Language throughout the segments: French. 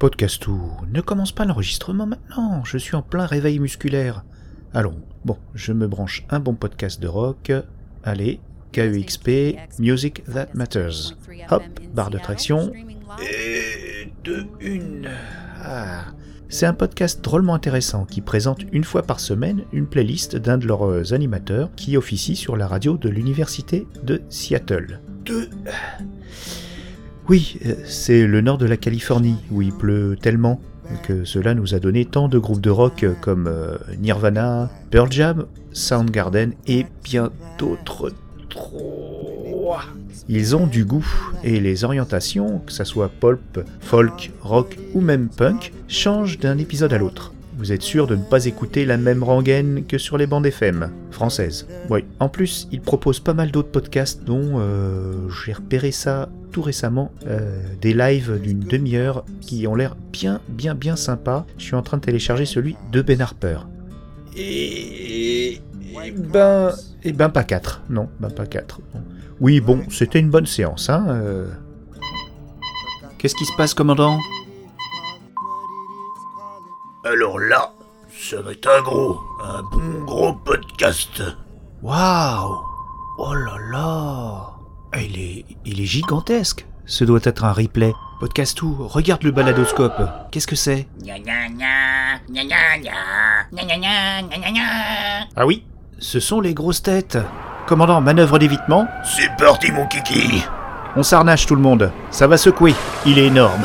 Podcastou, ne commence pas l'enregistrement maintenant, je suis en plein réveil musculaire. Allons, bon, je me branche un bon podcast de rock. Allez, KEXP, Music That Matters. Hop, barre de traction. Et de une. Ah. C'est un podcast drôlement intéressant qui présente une fois par semaine une playlist d'un de leurs animateurs qui officie sur la radio de l'université de Seattle. De... Oui, euh, c'est le nord de la Californie où il pleut tellement que cela nous a donné tant de groupes de rock comme euh, Nirvana, Pearl Jam, Soundgarden et bien d'autres. Ils ont du goût et les orientations, que ce soit pulp, folk, rock ou même punk, changent d'un épisode à l'autre vous êtes sûr de ne pas écouter la même rengaine que sur les bandes FM françaises. Oui. En plus, il propose pas mal d'autres podcasts dont euh, j'ai repéré ça tout récemment, euh, des lives d'une demi-heure qui ont l'air bien, bien, bien sympa. Je suis en train de télécharger celui de Ben Harper. Et... ben... Et ben pas 4. Non, ben pas 4. Oui, bon, c'était une bonne séance, hein. Euh. Qu'est-ce qui se passe, commandant? Alors là, ça va être un gros, un bon gros podcast. Waouh Oh là là ah, il est, il est gigantesque Ce doit être un replay. Podcast tout, regarde le baladoscope. Qu'est-ce que c'est Ah oui, ce sont les grosses têtes. Commandant, manœuvre d'évitement. C'est parti mon kiki On s'arnache tout le monde. Ça va secouer. Il est énorme.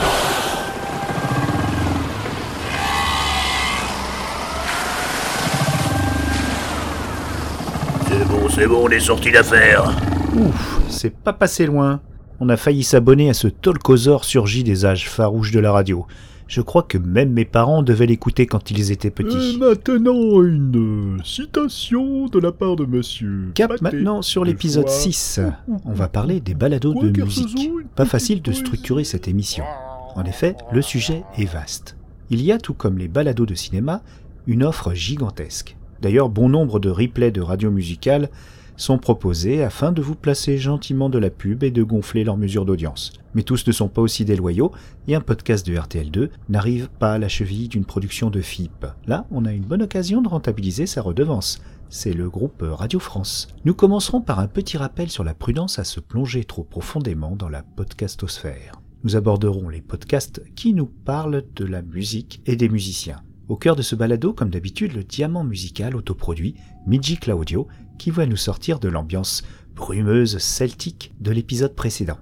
C'est bon, on est sorti d'affaire. Ouf, c'est pas passé loin. On a failli s'abonner à ce talkosaure surgi des âges farouches de la radio. Je crois que même mes parents devaient l'écouter quand ils étaient petits. Et maintenant, une citation de la part de monsieur. Cap maintenant sur l'épisode 6. On va parler des balados de musique. Pas facile de structurer cette émission. En effet, le sujet est vaste. Il y a, tout comme les balados de cinéma, une offre gigantesque. D'ailleurs, bon nombre de replays de radio musicale sont proposés afin de vous placer gentiment de la pub et de gonfler leur mesure d'audience. Mais tous ne sont pas aussi déloyaux et un podcast de RTL2 n'arrive pas à la cheville d'une production de FIP. Là, on a une bonne occasion de rentabiliser sa redevance. C'est le groupe Radio France. Nous commencerons par un petit rappel sur la prudence à se plonger trop profondément dans la podcastosphère. Nous aborderons les podcasts qui nous parlent de la musique et des musiciens. Au cœur de ce balado, comme d'habitude, le diamant musical autoproduit, Miji Claudio, qui va nous sortir de l'ambiance brumeuse celtique de l'épisode précédent.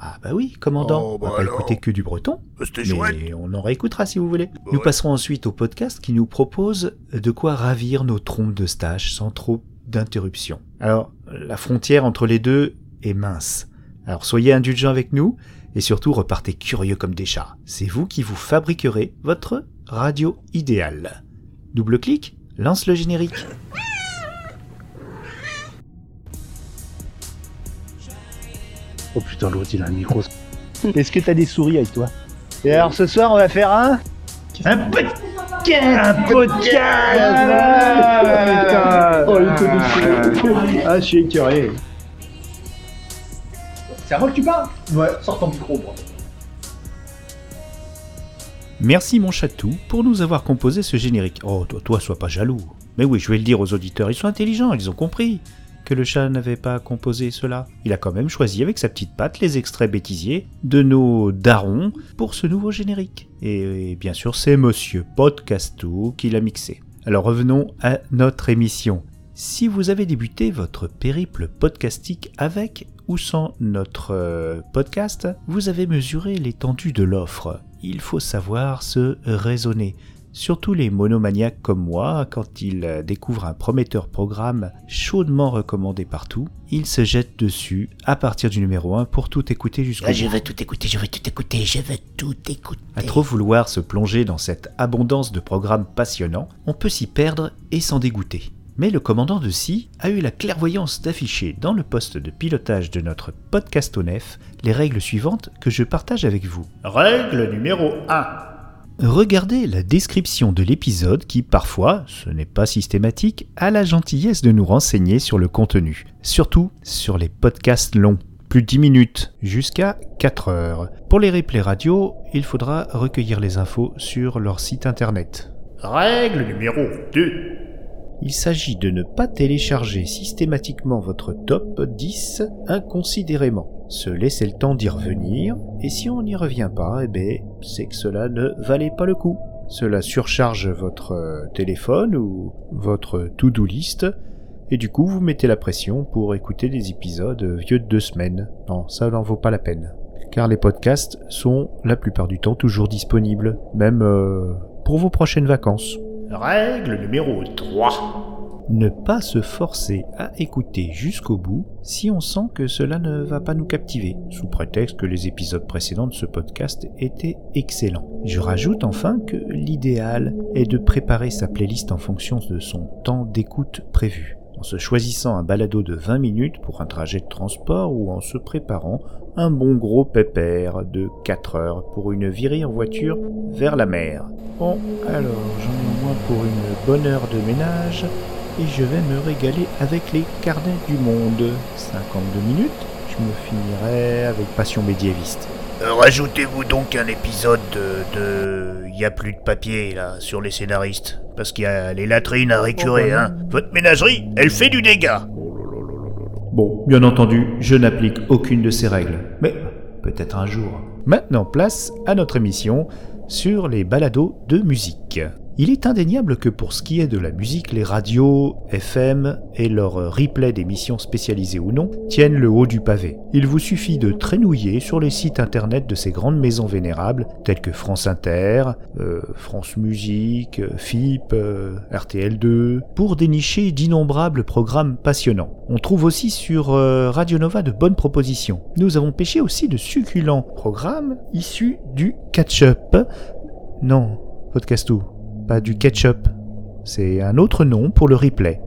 Ah bah oui, commandant, oh, on va bah pas écouter que du breton, bah, mais on en réécoutera si vous voulez. Bah nous passerons ensuite au podcast qui nous propose de quoi ravir nos trompes de stage sans trop d'interruptions. Alors, la frontière entre les deux est mince. Alors soyez indulgents avec nous, et surtout repartez curieux comme des chats. C'est vous qui vous fabriquerez votre radio idéale. Double clic, lance le générique. Oh putain, l'autre il a un micro. Est-ce que t'as des souris avec toi? Et alors ce soir on va faire un. Un podcast Un podcast Ah, Oh, il te Ah, je suis écœuré. C'est à moi que tu parles? Ouais, sors ton micro, bro. Merci mon chatou pour nous avoir composé ce générique. Oh, toi, sois pas jaloux. Mais oui, je vais le dire aux auditeurs, ils sont intelligents, ils ont compris que le chat n'avait pas composé cela. Il a quand même choisi avec sa petite patte les extraits bêtisiers de nos darons pour ce nouveau générique. Et, et bien sûr, c'est Monsieur Podcastou qui l'a mixé. Alors revenons à notre émission. Si vous avez débuté votre périple podcastique avec ou sans notre euh, podcast, vous avez mesuré l'étendue de l'offre. Il faut savoir se raisonner. Surtout les monomaniaques comme moi, quand ils découvrent un prometteur programme chaudement recommandé partout, ils se jettent dessus à partir du numéro 1 pour tout écouter jusqu'au je veux tout écouter, je veux tout écouter, je veux tout écouter. À trop vouloir se plonger dans cette abondance de programmes passionnants, on peut s'y perdre et s'en dégoûter. Mais le commandant de SI a eu la clairvoyance d'afficher dans le poste de pilotage de notre podcast au nef les règles suivantes que je partage avec vous. Règle numéro 1. Regardez la description de l'épisode qui, parfois, ce n'est pas systématique, a la gentillesse de nous renseigner sur le contenu, surtout sur les podcasts longs. plus de 10 minutes, jusqu'à 4 heures. Pour les replays radio, il faudra recueillir les infos sur leur site internet. Règle numéro 2. Il s'agit de ne pas télécharger systématiquement votre top 10 inconsidérément. Se laisser le temps d'y revenir, et si on n'y revient pas, eh ben, c'est que cela ne valait pas le coup. Cela surcharge votre euh, téléphone ou votre to-do list, et du coup vous mettez la pression pour écouter des épisodes vieux de deux semaines. Non, ça n'en vaut pas la peine. Car les podcasts sont la plupart du temps toujours disponibles, même euh, pour vos prochaines vacances. Règle numéro 3. Ne pas se forcer à écouter jusqu'au bout si on sent que cela ne va pas nous captiver, sous prétexte que les épisodes précédents de ce podcast étaient excellents. Je rajoute enfin que l'idéal est de préparer sa playlist en fonction de son temps d'écoute prévu en se choisissant un balado de 20 minutes pour un trajet de transport ou en se préparant un bon gros pépère de 4 heures pour une virée en voiture vers la mer. Bon, alors j'en ai moins pour une bonne heure de ménage et je vais me régaler avec les carnets du monde. 52 minutes, je me finirai avec Passion médiéviste. Euh, Rajoutez-vous donc un épisode de... de... Il y a plus de papier là sur les scénaristes. Parce qu'il y a les latrines à récurer, hein. Votre ménagerie, elle fait du dégât. Bon, bien entendu, je n'applique aucune de ces règles. Mais peut-être un jour. Maintenant, place à notre émission sur les balados de musique. Il est indéniable que pour ce qui est de la musique, les radios, FM et leurs replays d'émissions spécialisées ou non tiennent le haut du pavé. Il vous suffit de traînouiller sur les sites internet de ces grandes maisons vénérables telles que France Inter, euh, France Musique, FIP, euh, RTL2 pour dénicher d'innombrables programmes passionnants. On trouve aussi sur euh, Radio Nova de bonnes propositions. Nous avons pêché aussi de succulents programmes issus du catch-up. Non, podcastou pas du ketchup. C'est un autre nom pour le replay.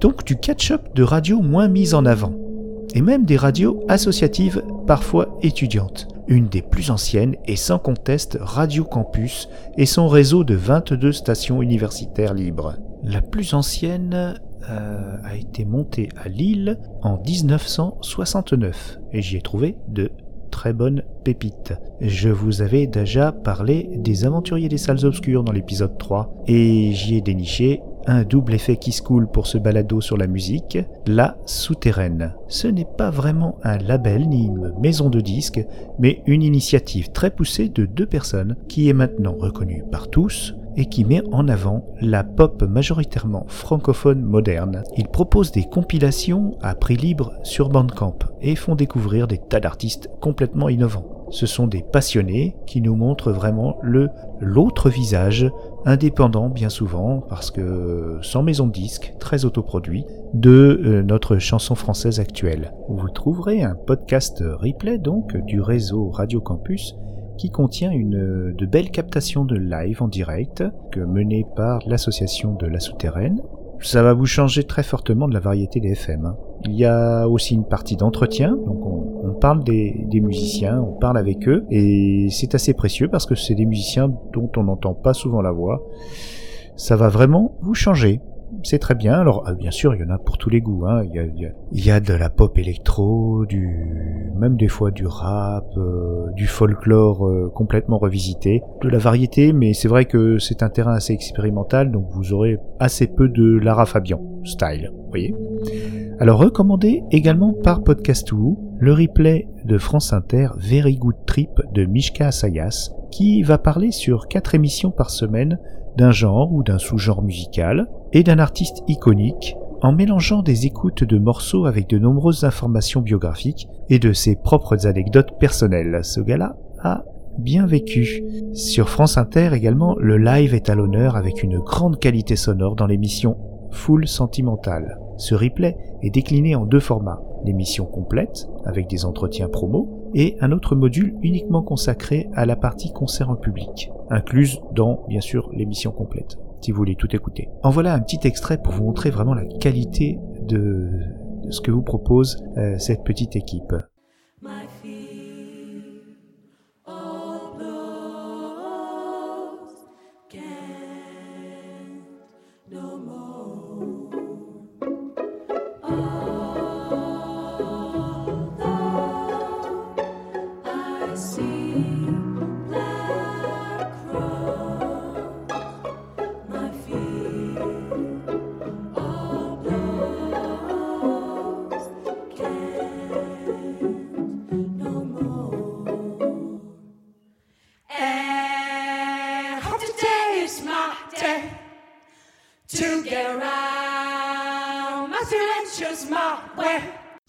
Donc du ketchup de radio moins mise en avant. Et même des radios associatives, parfois étudiantes. Une des plus anciennes est sans conteste Radio Campus et son réseau de 22 stations universitaires libres. La plus ancienne euh, a été montée à Lille en 1969 et j'y ai trouvé de très bonne pépite. Je vous avais déjà parlé des aventuriers des salles obscures dans l'épisode 3 et j'y ai déniché un double effet qui se coule pour ce balado sur la musique, La Souterraine. Ce n'est pas vraiment un label ni une maison de disques, mais une initiative très poussée de deux personnes qui est maintenant reconnue par tous et qui met en avant la pop majoritairement francophone moderne. Ils proposent des compilations à prix libre sur Bandcamp et font découvrir des tas d'artistes complètement innovants. Ce sont des passionnés qui nous montrent vraiment le l'autre visage, indépendant bien souvent, parce que sans maison de disque, très autoproduit, de euh, notre chanson française actuelle. Vous trouverez un podcast replay donc du réseau Radio Campus qui contient une, de belles captations de live en direct, menées par l'association de la souterraine. Ça va vous changer très fortement de la variété des FM. Hein. Il y a aussi une partie d'entretien, donc on, on parle des, des, musiciens, on parle avec eux, et c'est assez précieux parce que c'est des musiciens dont on n'entend pas souvent la voix. Ça va vraiment vous changer c'est très bien. Alors, euh, bien sûr, il y en a pour tous les goûts. Hein. Il, y a, de la pop électro, du, même des fois du rap, euh, du folklore euh, complètement revisité, de la variété. Mais c'est vrai que c'est un terrain assez expérimental, donc vous aurez assez peu de Lara Fabian style. Voyez. Alors, recommandé également par Podcastou, le replay de France Inter Very Good Trip de Mishka Asayas, qui va parler sur quatre émissions par semaine d'un genre ou d'un sous-genre musical, et d'un artiste iconique, en mélangeant des écoutes de morceaux avec de nombreuses informations biographiques et de ses propres anecdotes personnelles. Ce gars-là a bien vécu. Sur France Inter également, le live est à l'honneur avec une grande qualité sonore dans l'émission Full Sentimental. Ce replay est décliné en deux formats, l'émission complète, avec des entretiens promo, et un autre module uniquement consacré à la partie concert en public, incluse dans, bien sûr, l'émission complète si vous voulez tout écouter. En voilà un petit extrait pour vous montrer vraiment la qualité de, ce que vous propose euh, cette petite équipe.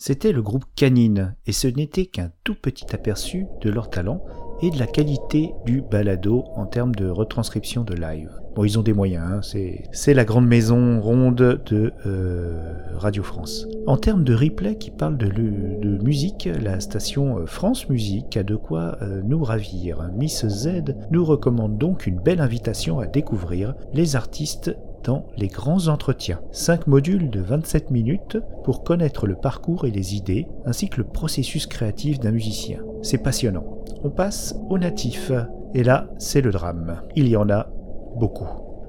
C'était le groupe Canine, et ce n'était qu'un tout petit aperçu de leur talent et de la qualité du balado en termes de retranscription de live. Bon, ils ont des moyens, hein, c'est, la grande maison ronde de euh, Radio France. En termes de replay qui parle de, le- de musique, la station euh, France Musique a de quoi euh, nous ravir. Miss Z nous recommande donc une belle invitation à découvrir les artistes les grands entretiens. 5 modules de 27 minutes pour connaître le parcours et les idées, ainsi que le processus créatif d'un musicien. C'est passionnant. On passe au natif. Et là, c'est le drame. Il y en a beaucoup.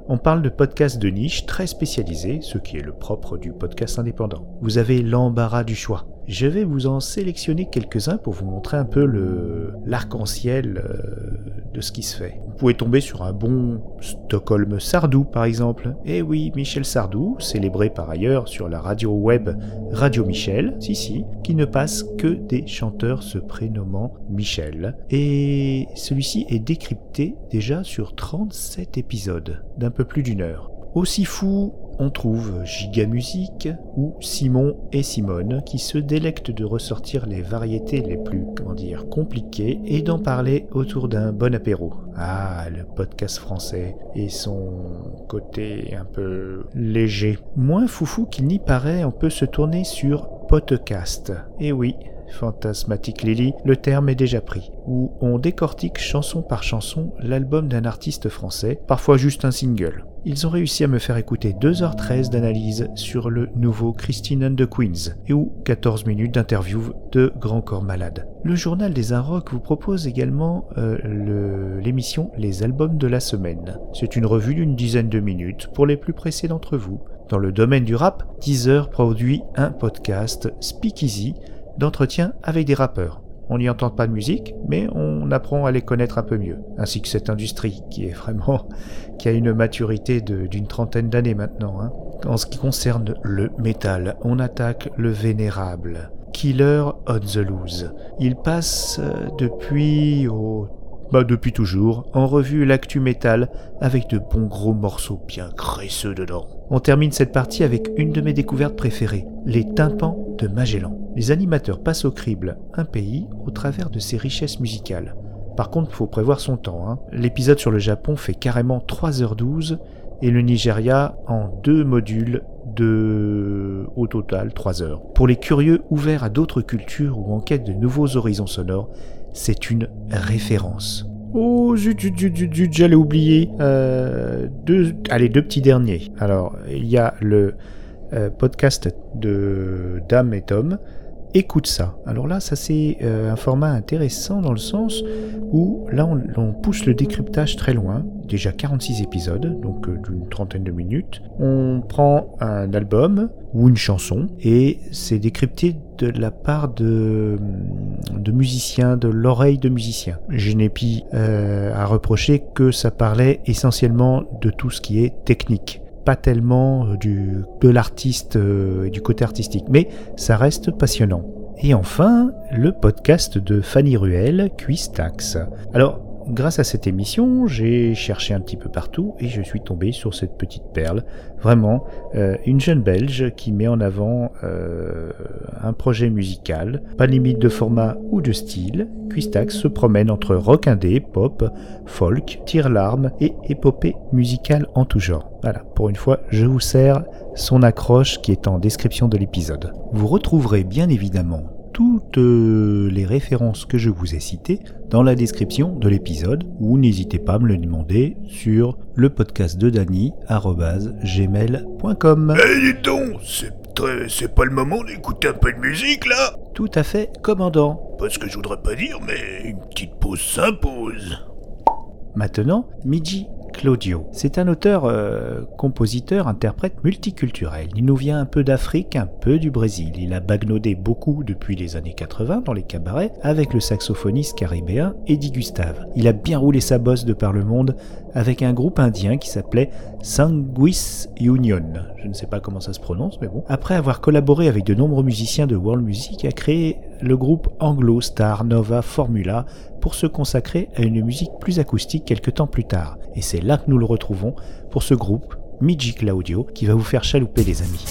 On parle de podcasts de niche très spécialisés, ce qui est le propre du podcast indépendant. Vous avez l'embarras du choix. Je vais vous en sélectionner quelques-uns pour vous montrer un peu le l'arc-en-ciel euh, de ce qui se fait. Vous pouvez tomber sur un bon Stockholm Sardou par exemple. Eh oui, Michel Sardou, célébré par ailleurs sur la radio web Radio Michel, si si, qui ne passe que des chanteurs se prénommant Michel. Et celui-ci est décrypté déjà sur 37 épisodes d'un peu plus d'une heure. Aussi fou, on trouve Giga Musique ou Simon et Simone qui se délectent de ressortir les variétés les plus, comment dire, compliquées et d'en parler autour d'un bon apéro. Ah, le podcast français et son côté un peu léger. Moins foufou qu'il n'y paraît, on peut se tourner sur podcast. Et oui, Fantasmatic Lily, le terme est déjà pris, où on décortique chanson par chanson l'album d'un artiste français, parfois juste un single. Ils ont réussi à me faire écouter 2h13 d'analyse sur le nouveau Christine and the Queens, et ou 14 minutes d'interview de Grand Corps Malade. Le journal des Inrocks vous propose également euh, l'émission Les albums de la semaine. C'est une revue d'une dizaine de minutes pour les plus pressés d'entre vous. Dans le domaine du rap, Deezer produit un podcast Speakeasy d'entretien avec des rappeurs. On n'y entend pas de musique, mais on apprend à les connaître un peu mieux, ainsi que cette industrie qui est vraiment, qui a une maturité d'une trentaine d'années maintenant. hein. En ce qui concerne le métal, on attaque le vénérable. Killer on the Loose. Il passe euh, depuis au bah depuis toujours, en revue l'actu métal avec de bons gros morceaux bien graisseux dedans. On termine cette partie avec une de mes découvertes préférées, les tympans de Magellan. Les animateurs passent au crible un pays au travers de ses richesses musicales. Par contre, faut prévoir son temps. hein. L'épisode sur le Japon fait carrément 3h12 et le Nigeria en deux modules de au total 3 heures. Pour les curieux ouverts à d'autres cultures ou en quête de nouveaux horizons sonores, c'est une référence. Oh j'allais oublier. Euh, deux, allez, deux petits derniers. Alors, il y a le euh, podcast de Dame et Tom. Écoute ça. Alors là, ça c'est euh, un format intéressant dans le sens où là on, pousse le décryptage très loin, déjà 46 épisodes, donc euh, d'une trentaine de minutes. On prend un album ou une chanson et c'est décrypté de la part de, de musiciens, de l'oreille de musiciens. Je n'ai euh, à reprocher que ça parlait essentiellement de tout ce qui est technique pas tellement euh, de l'artiste euh, et du côté artistique, mais ça reste passionnant. Et enfin, le podcast de Fanny Ruel, Cuistax. Alors, grâce à cette émission, j'ai cherché un petit peu partout et je suis tombé sur cette petite perle. Vraiment, euh, une jeune Belge qui met en avant euh, un projet musical, pas limite de format ou de style. Cuistax se promène entre rock indé, pop, folk, tire-larme et épopée musicale en tout genre. Voilà, pour une fois, je vous sers son accroche qui est en description de l'épisode. Vous retrouverez bien évidemment toutes euh, les références que je vous ai citées dans la description de l'épisode ou n'hésitez pas à me le demander sur le podcast de Dany gmail.com. Eh, dites donc, c'est c'est pas le moment d'écouter un peu de musique là Tout à fait, commandant. Pas ce que je voudrais pas dire, mais une petite pause s'impose. Maintenant, Miji Claudio. C'est un auteur, euh, compositeur, interprète multiculturel. Il nous vient un peu d'Afrique, un peu du Brésil. Il a bagnaudé beaucoup depuis les années 80 dans les cabarets avec le saxophoniste caribéen Eddie Gustave. Il a bien roulé sa bosse de par le monde avec un groupe indien qui s'appelait Sanguis Union. Je ne sais pas comment ça se prononce, mais bon. Après avoir collaboré avec de nombreux musiciens de world music, a créé le groupe Anglo Star Nova Formula pour se consacrer à une musique plus acoustique quelques temps plus tard. Et c'est là que nous le retrouvons pour ce groupe, Miji Claudio, qui va vous faire chalouper les amis.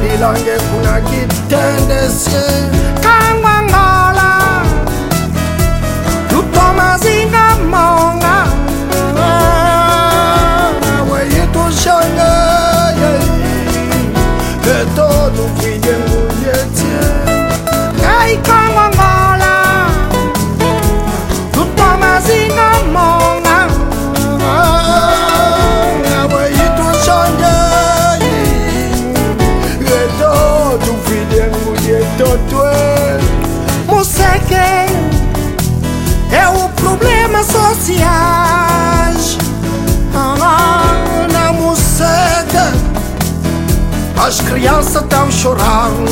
the longest qu'on a quitté. As crianças estão chorando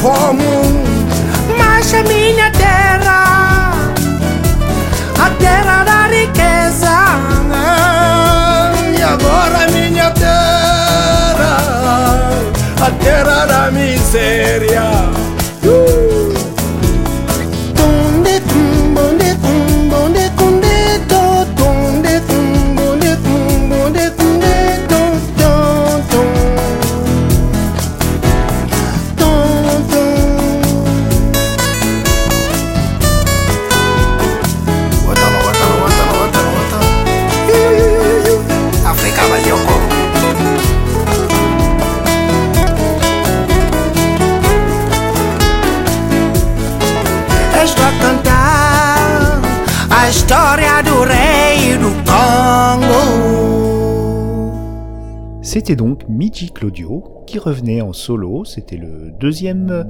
fome mas a minha terra a terra da riqueza e agora a minha terra a terra da miséria Claudio qui revenait en solo, c'était le deuxième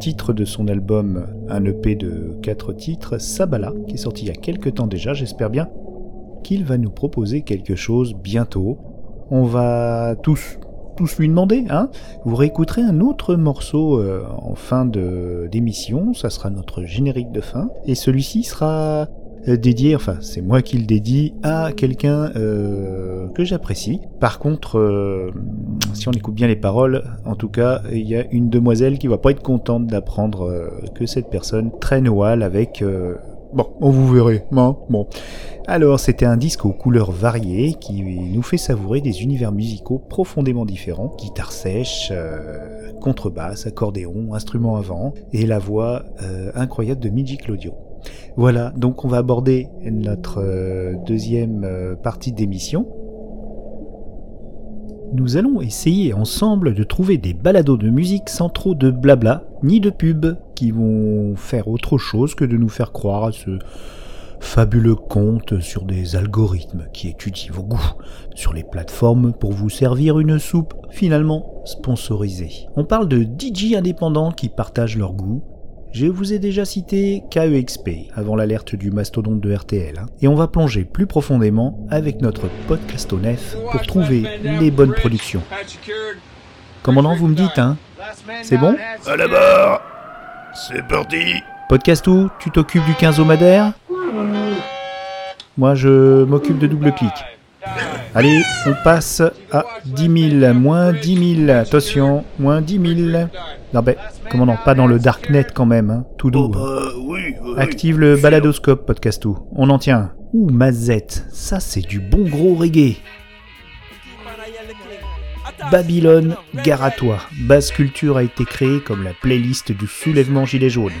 titre de son album, un EP de 4 titres, Sabala, qui est sorti il y a quelques temps déjà, j'espère bien qu'il va nous proposer quelque chose bientôt. On va tous tous lui demander, hein. Vous réécouterez un autre morceau euh, en fin d'émission, ça sera notre générique de fin, et celui-ci sera dédié, enfin c'est moi qui le dédie à quelqu'un euh, que j'apprécie. Par contre, euh, si on écoute bien les paroles, en tout cas, il y a une demoiselle qui va pas être contente d'apprendre euh, que cette personne traîne au avec... euh, Bon, on vous verrez, hein, bon. Alors, c'était un disque aux couleurs variées qui nous fait savourer des univers musicaux profondément différents. Guitare sèche, euh, contrebasse, accordéon, instrument avant, et la voix euh, incroyable de Miji Claudio. Voilà, donc on va aborder notre euh, deuxième euh, partie d'émission. Nous allons essayer ensemble de trouver des balados de musique sans trop de blabla, ni de pub, qui vont faire autre chose que de nous faire croire à ce fabuleux conte sur des algorithmes qui étudient vos goûts sur les plateformes pour vous servir une soupe finalement sponsorisée. On parle de DJ indépendants qui partagent leurs goûts. Je vous ai déjà cité KEXP avant l'alerte du mastodonte de RTL, hein. et on va plonger plus profondément avec notre podcast au nef pour trouver les bonnes productions. Commandant, vous me dites, hein. C'est bon À la barre. C'est parti. Podcastou, tu t'occupes du quinzomadaire Moi, je m'occupe de double clic. Allez, on passe à 10 000, moins 10 000, attention, moins 10 000. Non ben, comment non, pas dans le darknet quand même, hein, tout doux. Oh bah oui, oui. Active le baladoscope, podcastou. On en tient. Ouh, mazette, ça c'est du bon gros reggae. Babylone, gare à toi. Basse Culture a été créée comme la playlist du soulèvement gilet jaune.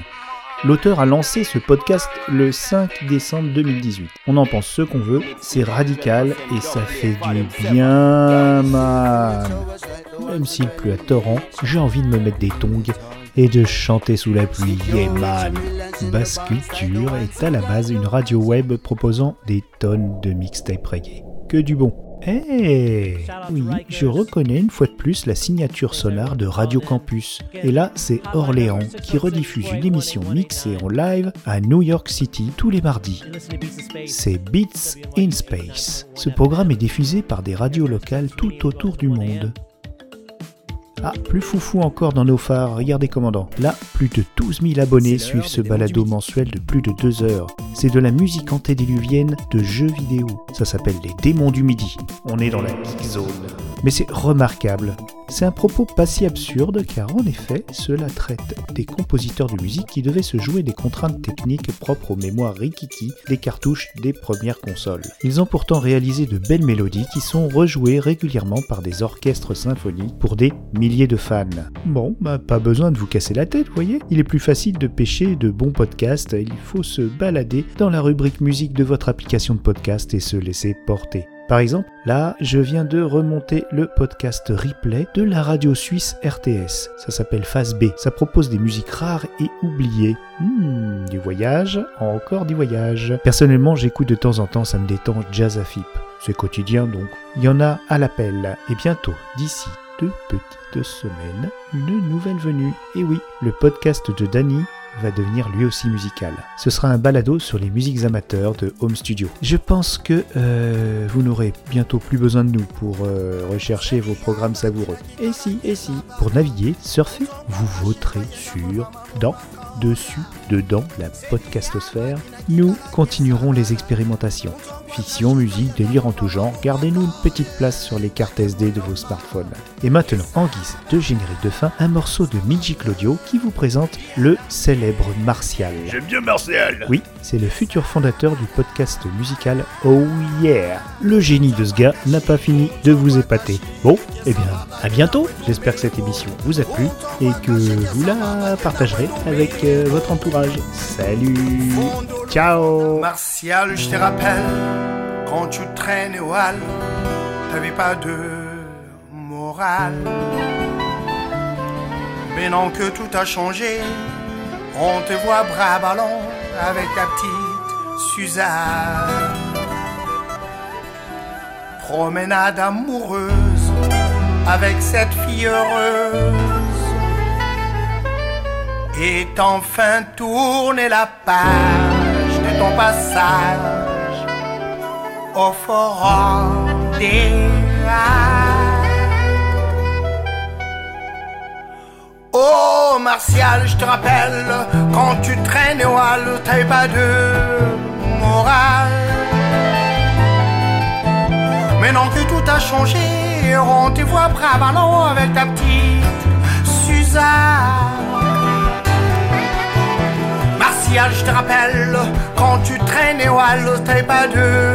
L'auteur a lancé ce podcast le 5 décembre 2018. On en pense ce qu'on veut, c'est radical et ça fait du bien. Même s'il pleut à torrent, j'ai envie de me mettre des tongs et de chanter sous la pluie. Yeah man Basse Culture est à la base une radio web proposant des tonnes de mixtapes reggae. Que du bon. Eh Oui, je reconnais une fois de plus la signature sonore de Radio Campus. Et là, c'est Orléans qui rediffuse une émission mixée en live à New York City tous les mardis. C'est Beats in Space. Ce programme est diffusé par des radios locales tout autour du monde. Ah, plus foufou encore dans nos phares, regardez commandant. Là, plus de 12 000 abonnés suivent ce balado mensuel de plus de 2 heures. C'est de la musique antédiluvienne de jeux vidéo. Ça s'appelle les démons du midi. On est dans la geek zone. Mais c'est remarquable. C'est un propos pas si absurde car en effet, cela traite des compositeurs de musique qui devaient se jouer des contraintes techniques propres aux mémoires rikiki des cartouches des premières consoles. Ils ont pourtant réalisé de belles mélodies qui sont rejouées régulièrement par des orchestres symphoniques pour des milliers de fans. Bon, bah pas besoin de vous casser la tête, voyez. Il est plus facile de pêcher de bons podcasts, il faut se balader dans la rubrique musique de votre application de podcast et se laisser porter. Par exemple, là, je viens de remonter le podcast replay de la radio suisse RTS. Ça s'appelle Phase B. Ça propose des musiques rares et oubliées. Hmm, du voyage, encore du voyage. Personnellement, j'écoute de temps en temps, ça me détend Jazz à FIP. C'est quotidien donc. Il y en a à l'appel. Et bientôt, d'ici deux petites semaines, une nouvelle venue. Et oui, le podcast de Danny va devenir lui aussi musical. Ce sera un balado sur les musiques amateurs de Home Studio. Je pense que euh, vous n'aurez bientôt plus besoin de nous pour euh, rechercher vos programmes savoureux. Et si, et si, pour naviguer, surfer, vous voterez sur, dans, dessus, dedans, la podcastosphère. Nous continuerons les expérimentations. Fiction, musique, délire en tout genre, gardez-nous une petite place sur les cartes SD de vos smartphones. Et maintenant, en guise de générique de fin, un morceau de Miji Claudio qui vous présente le célèbre Martial. J'aime bien Martial Oui, c'est le futur fondateur du podcast musical Oh Yeah. Le génie de ce gars n'a pas fini de vous épater. Bon, eh bien, à bientôt. J'espère que cette émission vous a plu et que vous la partagerez avec euh, votre entourage. Salut Ciao Martial, je te rappelle, quand tu traînes au hall, t'avais pas de morale. Maintenant que tout a changé, on te voit bras ballon avec ta petite Suzanne. Promenade amoureuse avec cette fille heureuse. Et enfin tourner la page de ton passage au forum des. Oh Martial, je te rappelle, quand tu traînes au hall, t'avais pas de morale. Maintenant que tout a changé, on te voit bravalant avec ta petite Suzanne. Je te rappelle, quand tu traînais au halo, t'avais pas de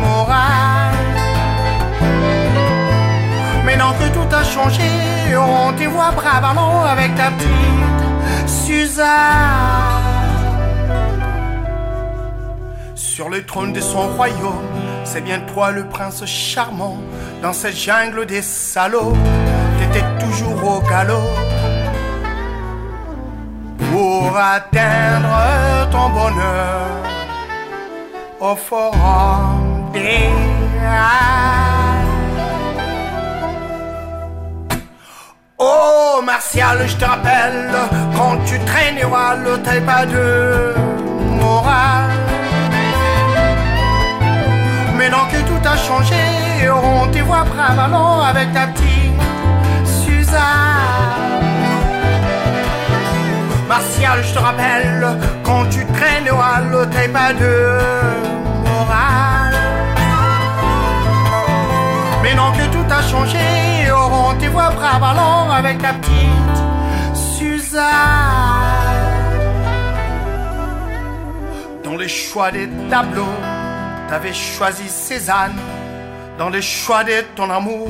morale. Maintenant que tout a changé, on te voit bravalant avec ta petite Suzanne. Sur le trône de son royaume, c'est bien toi le prince charmant. Dans cette jungle des salauds, t'étais toujours au galop. Pour atteindre ton bonheur au forum des Oh Martial, je te rappelle, quand tu halo, t'avais pas de morale. Maintenant que tout a changé, on te voit bravalant avec ta petite Suzanne. Martial, je te rappelle, quand tu traînes au t'as pas de morale. Maintenant que tout a changé, on te voit bravalant avec ta petite Suzanne. Dans les choix des tableaux, T'avais choisi Cézanne dans les choix de ton amour.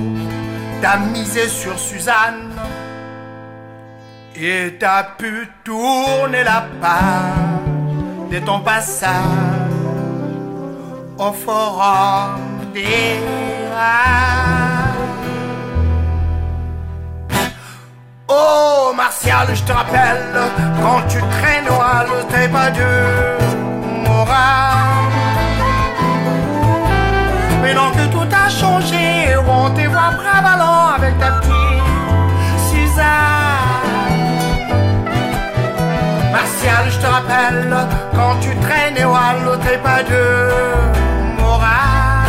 T'as misé sur Suzanne et t'as pu tourner la page de ton passage au forum des. Oh Martial, je te rappelle, quand tu traînes au t'as pas de morale. Maintenant que tout a changé, on te voit bravalant avec ta petite je te rappelle quand tu traînais au halo, t'es pas de moral.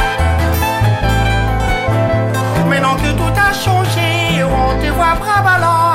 Maintenant que tout a changé, on te voit bras ballants